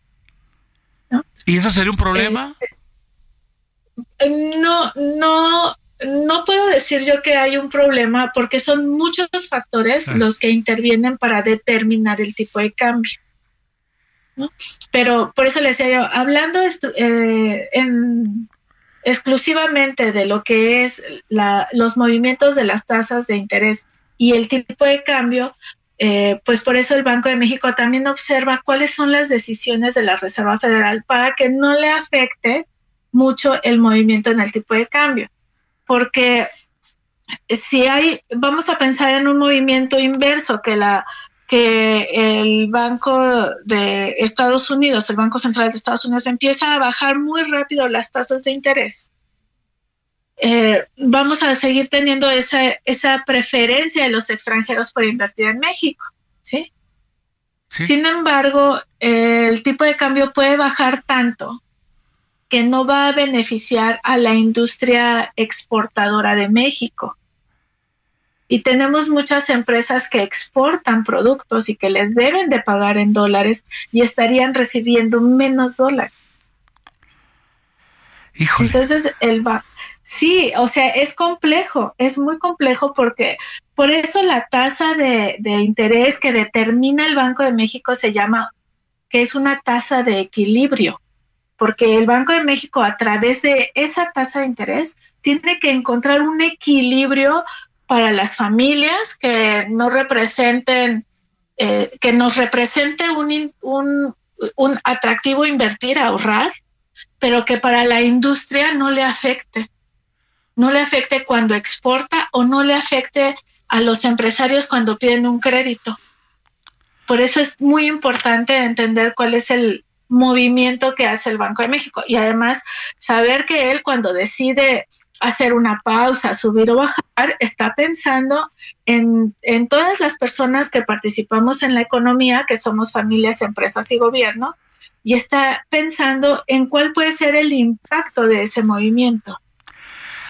¿Y eso sería un problema? Este, no, no, no puedo decir yo que hay un problema porque son muchos factores ah. los que intervienen para determinar el tipo de cambio. Pero por eso le decía yo, hablando eh, exclusivamente de lo que es los movimientos de las tasas de interés y el tipo de cambio, eh, pues por eso el Banco de México también observa cuáles son las decisiones de la Reserva Federal para que no le afecte mucho el movimiento en el tipo de cambio. Porque si hay, vamos a pensar en un movimiento inverso que la que el Banco de Estados Unidos, el Banco Central de Estados Unidos, empieza a bajar muy rápido las tasas de interés. Eh, vamos a seguir teniendo esa, esa preferencia de los extranjeros por invertir en México, ¿sí? Sin embargo, el tipo de cambio puede bajar tanto que no va a beneficiar a la industria exportadora de México. Y tenemos muchas empresas que exportan productos y que les deben de pagar en dólares y estarían recibiendo menos dólares. Entonces, el va sí, o sea, es complejo, es muy complejo porque por eso la tasa de, de interés que determina el Banco de México se llama que es una tasa de equilibrio porque el Banco de México a través de esa tasa de interés tiene que encontrar un equilibrio para las familias que no representen, eh, que nos represente un, un, un atractivo invertir, ahorrar, pero que para la industria no le afecte, no le afecte cuando exporta o no le afecte a los empresarios cuando piden un crédito. Por eso es muy importante entender cuál es el, movimiento que hace el Banco de México y además saber que él cuando decide hacer una pausa, subir o bajar, está pensando en, en todas las personas que participamos en la economía, que somos familias, empresas y gobierno, y está pensando en cuál puede ser el impacto de ese movimiento.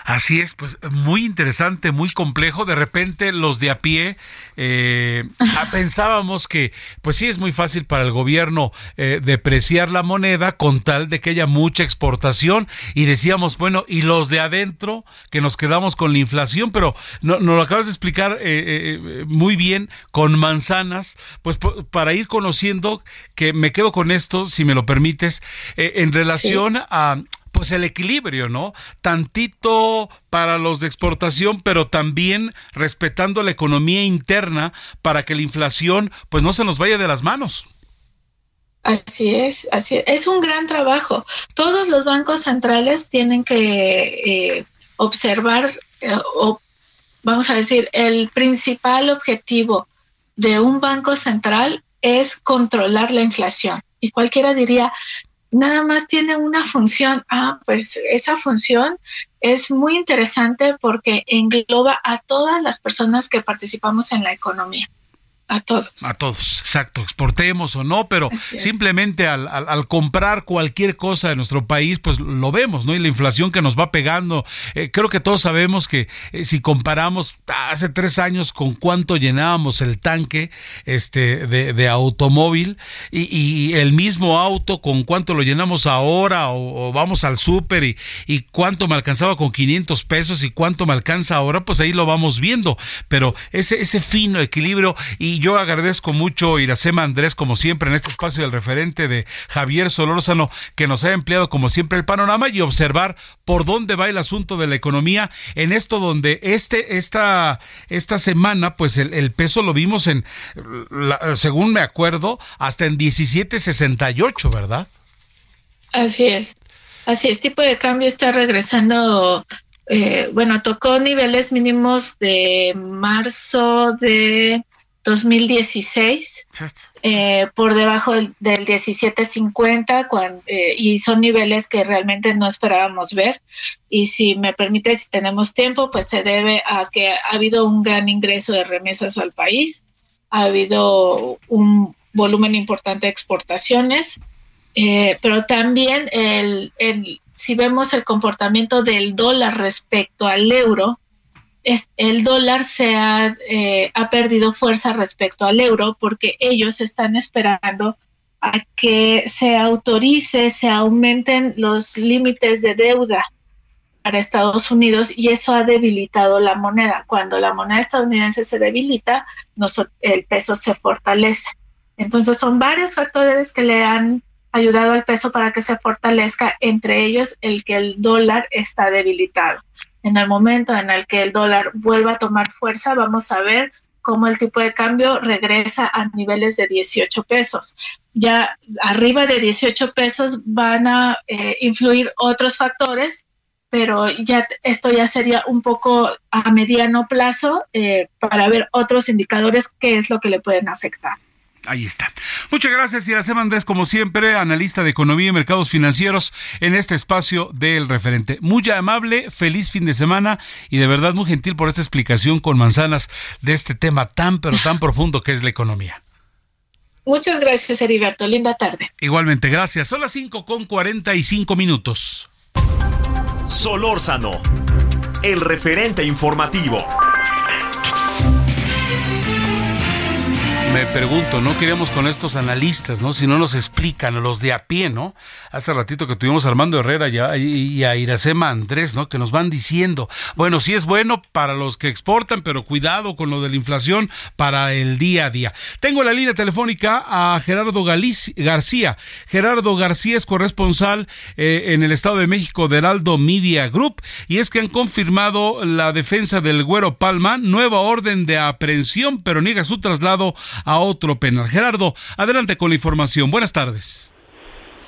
Así es, pues muy interesante, muy complejo. De repente los de a pie eh, pensábamos que, pues sí es muy fácil para el gobierno eh, depreciar la moneda con tal de que haya mucha exportación. Y decíamos, bueno, y los de adentro que nos quedamos con la inflación, pero no, nos lo acabas de explicar eh, muy bien con manzanas, pues para ir conociendo que me quedo con esto, si me lo permites, en relación a pues el equilibrio, ¿no? Tantito para los de exportación, pero también respetando la economía interna para que la inflación pues no se nos vaya de las manos. Así es, así es. Es un gran trabajo. Todos los bancos centrales tienen que eh, observar, eh, o vamos a decir, el principal objetivo de un banco central es controlar la inflación. Y cualquiera diría, nada más tiene una función. Ah, pues esa función es muy interesante porque engloba a todas las personas que participamos en la economía. A todos. A todos, exacto, exportemos o no, pero simplemente al, al, comprar cualquier cosa de nuestro país, pues lo vemos, ¿no? Y la inflación que nos va pegando. Eh, creo que todos sabemos que eh, si comparamos hace tres años con cuánto llenábamos el tanque este, de, de automóvil y, y, el mismo auto con cuánto lo llenamos ahora o, vamos al súper y, y cuánto me alcanzaba con 500 pesos y cuánto me alcanza ahora, pues ahí lo vamos viendo. Pero ese, ese fino equilibrio y yo agradezco mucho Iracema Andrés, como siempre, en este espacio del referente de Javier Solórzano, que nos ha empleado como siempre el panorama y observar por dónde va el asunto de la economía en esto donde este, esta, esta semana, pues el, peso lo vimos en, según me acuerdo, hasta en 17.68, ¿verdad? Así es. Así es, tipo de cambio está regresando eh, bueno, tocó niveles mínimos de marzo de 2016, eh, por debajo del, 17.50 eh, y son niveles que realmente no esperábamos ver. Y si me permite, si tenemos tiempo, pues se debe a que ha habido un gran ingreso de remesas al país, ha habido un volumen importante de exportaciones, eh, pero también el, si vemos el comportamiento del dólar respecto al euro, el dólar se eh, ha, perdido fuerza respecto al euro porque ellos están esperando a que se autorice, se aumenten los límites de deuda para Estados Unidos y eso ha debilitado la moneda. Cuando la moneda estadounidense se debilita, el peso se fortalece. Entonces son varios factores que le han ayudado al peso para que se fortalezca, entre ellos el que el dólar está debilitado en el momento en el que el dólar vuelva a tomar fuerza, vamos a ver cómo el tipo de cambio regresa a niveles de 18 pesos. Ya arriba de 18 pesos van a eh, influir otros factores, pero ya esto ya sería un poco a mediano plazo eh, para ver otros indicadores qué es lo que le pueden afectar. Ahí está. Muchas gracias, Iracema Andrés, como siempre, analista de economía y mercados financieros en este espacio del referente. Muy amable, feliz fin de semana y de verdad muy gentil por esta explicación con manzanas de este tema tan, pero tan profundo que es la economía. Muchas gracias, Heriberto. Linda tarde. Igualmente, gracias. Son las 5 con 45 minutos. Solórzano, el referente informativo. Me pregunto, ¿no? Queríamos con estos analistas, ¿no? Si no nos explican, los de a pie, ¿no? Hace ratito que tuvimos a Armando Herrera y a Iracema Andrés, ¿no? Que nos van diciendo, bueno, sí es bueno para los que exportan, pero cuidado con lo de la inflación para el día a día. Tengo la línea telefónica a Gerardo García. Gerardo García es corresponsal eh, en el Estado de México de Heraldo Media Group y es que han confirmado la defensa del Güero Palma, nueva orden de aprehensión, pero niega su traslado a otro penal. Gerardo, adelante con la información. Buenas tardes.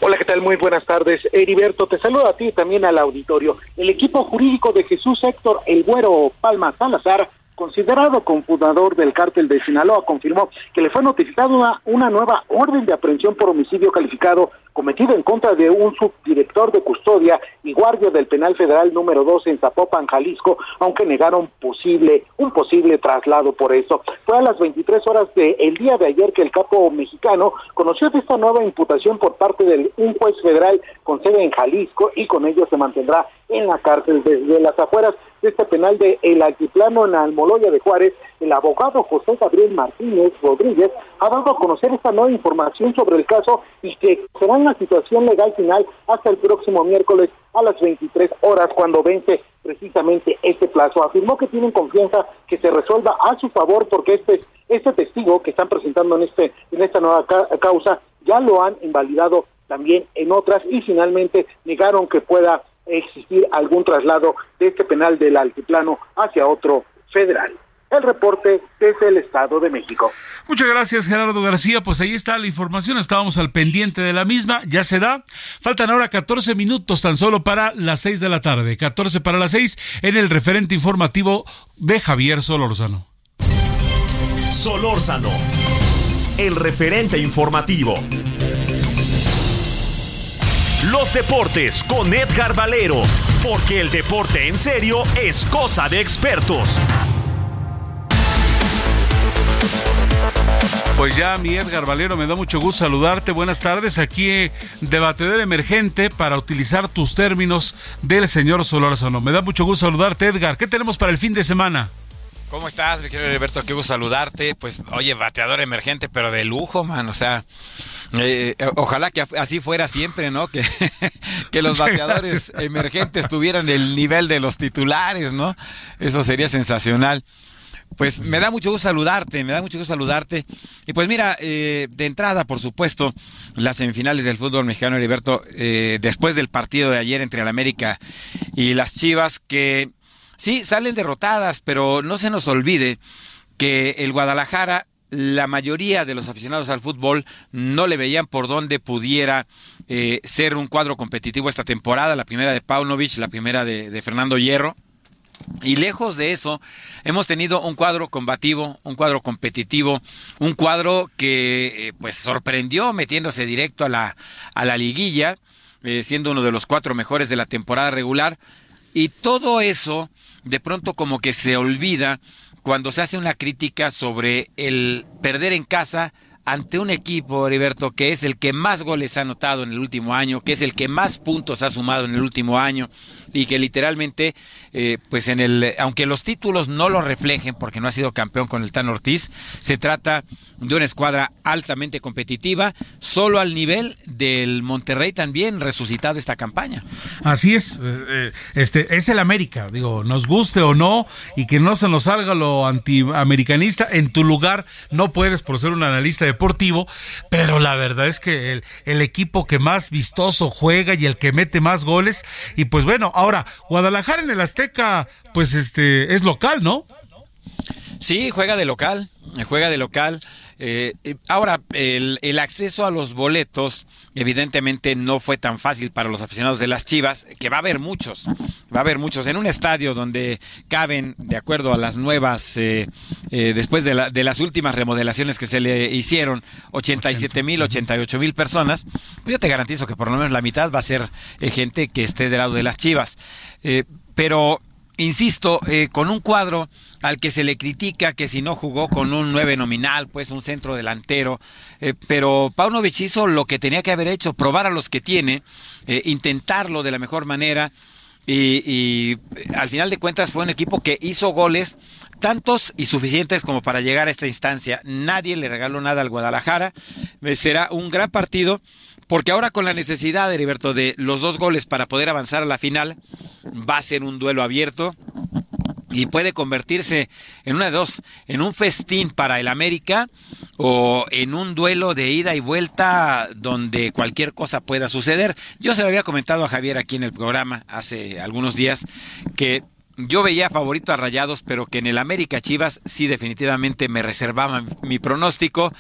Hola, ¿qué tal? Muy buenas tardes. Heriberto, te saludo a ti y también al auditorio. El equipo jurídico de Jesús Héctor El Güero Palma Salazar considerado confundador del cártel de Sinaloa, confirmó que le fue notificada una, nueva orden de aprehensión por homicidio calificado cometido en contra de un subdirector de custodia y guardia del penal federal número 2 en Zapopan, Jalisco, aunque negaron posible un posible traslado por eso. Fue a las 23 horas del día de ayer que el capo mexicano conoció de esta nueva imputación por parte de un juez federal con sede en Jalisco y con ello se mantendrá en la cárcel desde las afueras de este penal de El Altiplano en Almoloya de Juárez, el abogado José Gabriel Martínez Rodríguez ha dado a conocer esta nueva información sobre el caso y que será una situación legal final hasta el próximo miércoles a las 23 horas cuando vence precisamente este plazo. Afirmó que tienen confianza que se resuelva a su favor porque este este testigo que están presentando en este en esta nueva causa ya lo han invalidado también en otras y finalmente negaron que pueda existir algún traslado de este penal del altiplano hacia otro federal. El reporte desde el Estado de México. Muchas gracias Gerardo García. Pues ahí está la información. Estábamos al pendiente de la misma. Ya se da. Faltan ahora 14 minutos tan solo para las 6 de la tarde. 14 para las 6 en el referente informativo de Javier Solórzano. Solórzano. El referente informativo. Los deportes con Edgar Valero, porque el deporte en serio es cosa de expertos. Pues ya, mi Edgar Valero, me da mucho gusto saludarte. Buenas tardes. Aquí, debatedor emergente, para utilizar tus términos del señor Solórzano. Me da mucho gusto saludarte, Edgar. ¿Qué tenemos para el fin de semana? ¿Cómo estás, mi querido Alberto? Qué gusto saludarte. Pues, oye, bateador emergente, pero de lujo, man. O sea, eh, ojalá que así fuera siempre, ¿no? Que, que los bateadores emergentes tuvieran el nivel de los titulares, ¿no? Eso sería sensacional. Pues me da mucho gusto saludarte, me da mucho gusto saludarte. Y pues mira, eh, de entrada, por supuesto, las semifinales del fútbol mexicano, Heriberto, eh, después del partido de ayer entre el América y las Chivas, que sí, salen derrotadas, pero no se nos olvide que el Guadalajara la mayoría de los aficionados al fútbol no le veían por dónde pudiera eh, ser un cuadro competitivo esta temporada, la primera de Paunovic, la primera de, Fernando Hierro. Y lejos de eso, hemos tenido un cuadro combativo, un cuadro competitivo, un cuadro que eh, pues sorprendió metiéndose directo a la, a la liguilla, eh, siendo uno de los cuatro mejores de la temporada regular. Y todo eso de pronto como que se olvida cuando se hace una crítica sobre el perder en casa ante un equipo, Heriberto, que es el que más goles ha anotado en el último año, que es el que más puntos ha sumado en el último año y que literalmente, eh, pues en el, aunque los títulos no lo reflejen porque no ha sido campeón con el Tan Ortiz, se trata de una escuadra altamente competitiva, solo al nivel del Monterrey también resucitado esta campaña. Así es, eh, eh, este es el América, digo, nos guste o no y que no se nos salga lo antiamericanista, en tu lugar no puedes por ser un analista deportivo, pero la verdad es que el, el equipo que más vistoso juega y el que mete más goles y pues bueno, ahora Guadalajara en el Azteca pues este es local, ¿no? Sí, juega de local, juega de local. Eh, ahora, el, el, acceso a los boletos evidentemente no fue tan fácil para los aficionados de las Chivas, que va a haber muchos, va a haber muchos en un estadio donde caben, de acuerdo a las nuevas, eh, eh, después de, la, de, las últimas remodelaciones que se le hicieron, 87 mil, 88 mil personas, pues yo te garantizo que por lo menos la mitad va a ser gente que esté del lado de las Chivas. pero insisto, eh, con un cuadro al que se le critica que si no jugó con un 9 nominal, pues un centro delantero, eh, pero Paunovic hizo lo que tenía que haber hecho, probar a los que tiene, eh, intentarlo de la mejor manera y, y, al final de cuentas fue un equipo que hizo goles tantos y suficientes como para llegar a esta instancia. Nadie le regaló nada al Guadalajara, será un gran partido porque ahora con la necesidad, Heriberto, de los dos goles para poder avanzar a la final, va a ser un duelo abierto y puede convertirse en una de dos, en un festín para el América o en un duelo de ida y vuelta donde cualquier cosa pueda suceder. Yo se lo había comentado a Javier aquí en el programa hace algunos días que yo veía favorito a Rayados, pero que en el América Chivas sí definitivamente me reservaba mi pronóstico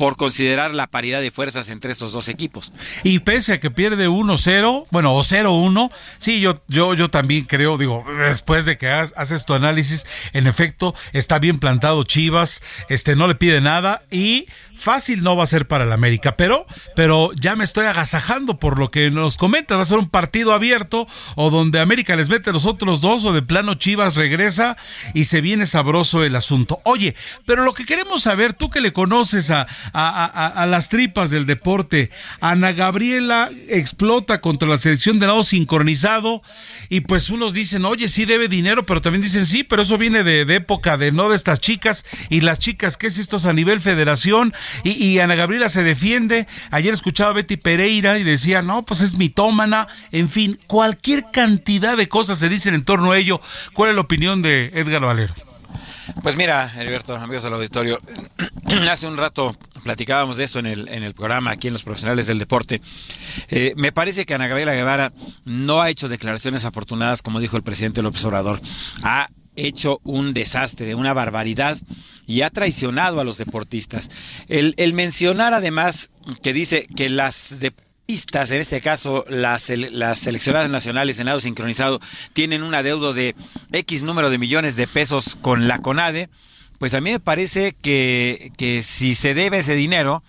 por considerar la paridad de fuerzas entre estos dos equipos. Y pese a que pierde 1-0, bueno, o 0-1, sí, yo, yo, yo también creo, digo, después de que haces tu análisis, en efecto, está bien plantado Chivas, este no le pide nada y fácil no va a ser para el América, pero, pero ya me estoy agasajando por lo que nos comentas, va a ser un partido abierto o donde América les mete los otros dos o de plano Chivas regresa y se viene sabroso el asunto. Oye, pero lo que queremos saber, tú que le conoces a, a, las tripas del deporte. Ana Gabriela explota contra la selección de lado sincronizado y pues unos dicen, oye, sí debe dinero, pero también dicen, sí, pero eso viene de, época de no de estas chicas y las chicas, ¿qué es esto a nivel federación? Y, Ana Gabriela se defiende. Ayer escuchaba a Betty Pereira y decía, no, pues es mitómana, en fin, cualquier cantidad de cosas se dicen en torno a ello. ¿Cuál es la opinión de Edgar Valero? Pues mira, Heriberto, amigos del auditorio, hace un rato platicábamos de esto en el, en el programa aquí en Los Profesionales del Deporte. Eh, me parece que Ana Gabriela Guevara no ha hecho declaraciones afortunadas, como dijo el presidente López Obrador. Ha hecho un desastre, una barbaridad y ha traicionado a los deportistas. El, mencionar además que dice que las deportistas, en este caso las, las seleccionadas nacionales en lado sincronizado, tienen un adeudo de X número de millones de pesos con la CONADE, pues a mí me parece que, que si se debe ese dinero,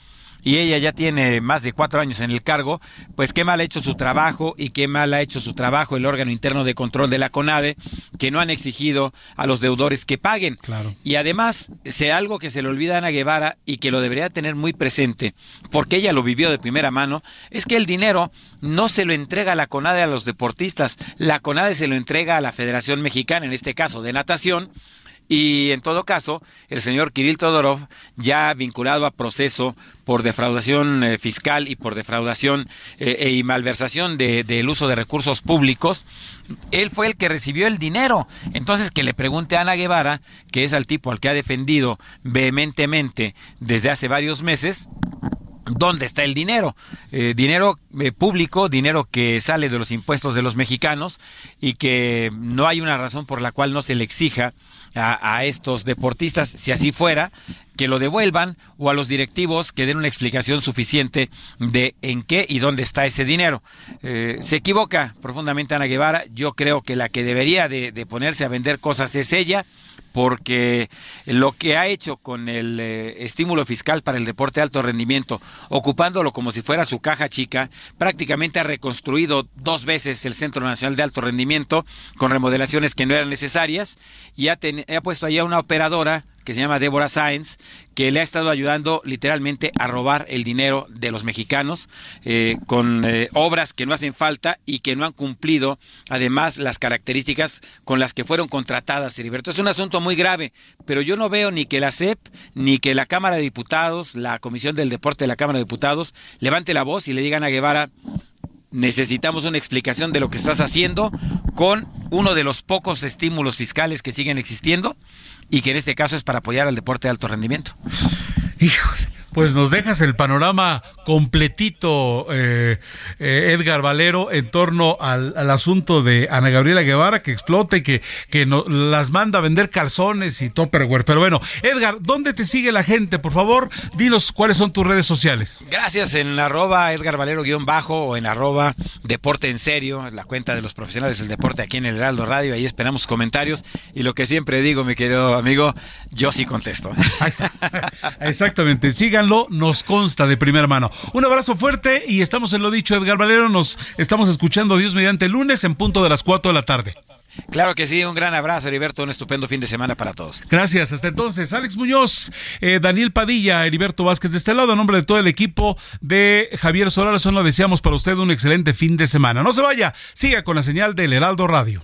y ella ya tiene más de cuatro años en el cargo, pues qué mal ha hecho su trabajo y qué mal ha hecho su trabajo el órgano interno de control de la CONADE, que no han exigido a los deudores que paguen. Claro. Y además, sé algo que se le olvida a Ana Guevara y que lo debería tener muy presente, porque ella lo vivió de primera mano, es que el dinero no se lo entrega a la CONADE a los deportistas, la CONADE se lo entrega a la Federación Mexicana, en este caso de natación, y en todo caso, el señor Kirill Todorov, ya vinculado a proceso por defraudación eh, fiscal y por defraudación eh, y malversación del de, uso de recursos públicos, él fue el que recibió el dinero. Entonces, que le pregunte a Ana Guevara, que es al tipo al que ha defendido vehementemente desde hace varios meses, dónde está el dinero. Eh, dinero público, dinero que sale de los impuestos de los mexicanos y que no hay una razón por la cual no se le exija a, estos deportistas, si así fuera, que lo devuelvan o a los directivos que den una explicación suficiente de en qué y dónde está ese dinero. Eh, se equivoca profundamente Ana Guevara. Yo creo que la que debería de ponerse a vender cosas es ella porque lo que ha hecho con el eh, estímulo fiscal para el deporte de alto rendimiento, ocupándolo como si fuera su caja chica, prácticamente ha reconstruido dos veces el Centro Nacional de Alto Rendimiento con remodelaciones que no eran necesarias y ha, ha puesto ahí a una operadora que se llama Débora Sáenz, que le ha estado ayudando literalmente a robar el dinero de los mexicanos eh, con eh, obras que no hacen falta y que no han cumplido además las características con las que fueron contratadas, Heriberto. Es un asunto muy grave, pero yo no veo ni que la CEP ni que la Cámara de Diputados, la Comisión del Deporte de la Cámara de Diputados, levante la voz y le digan a Guevara, necesitamos una explicación de lo que estás haciendo con uno de los pocos estímulos fiscales que siguen existiendo y que en este caso es para apoyar al deporte de alto rendimiento. Híjole pues nos dejas el panorama completito, eh, eh, Edgar Valero, en torno al, asunto de Ana Gabriela Guevara, que explota y que, que las manda a vender calzones y topperware. Pero bueno, Edgar, ¿dónde te sigue la gente? Por favor, dinos cuáles son tus redes sociales. Gracias, en arroba Edgar Valero guion bajo o en arroba Deporte en Serio, la cuenta de los profesionales del deporte aquí en el Heraldo Radio. Ahí esperamos comentarios. Y lo que siempre digo, mi querido amigo, yo sí contesto. Exactamente, siga nos consta de primera mano. Un abrazo fuerte y estamos en lo dicho, Edgar Valero. Nos estamos escuchando Dios mediante lunes en punto de las 4 de la tarde. Claro que sí, un gran abrazo, Heriberto, un estupendo fin de semana para todos. Gracias, hasta entonces. Alex Muñoz, eh, Daniel Padilla, Heriberto Vázquez, de este lado, a nombre de todo el equipo de Javier Solares, lo deseamos para usted un excelente fin de semana. No se vaya, siga con la señal del Heraldo Radio.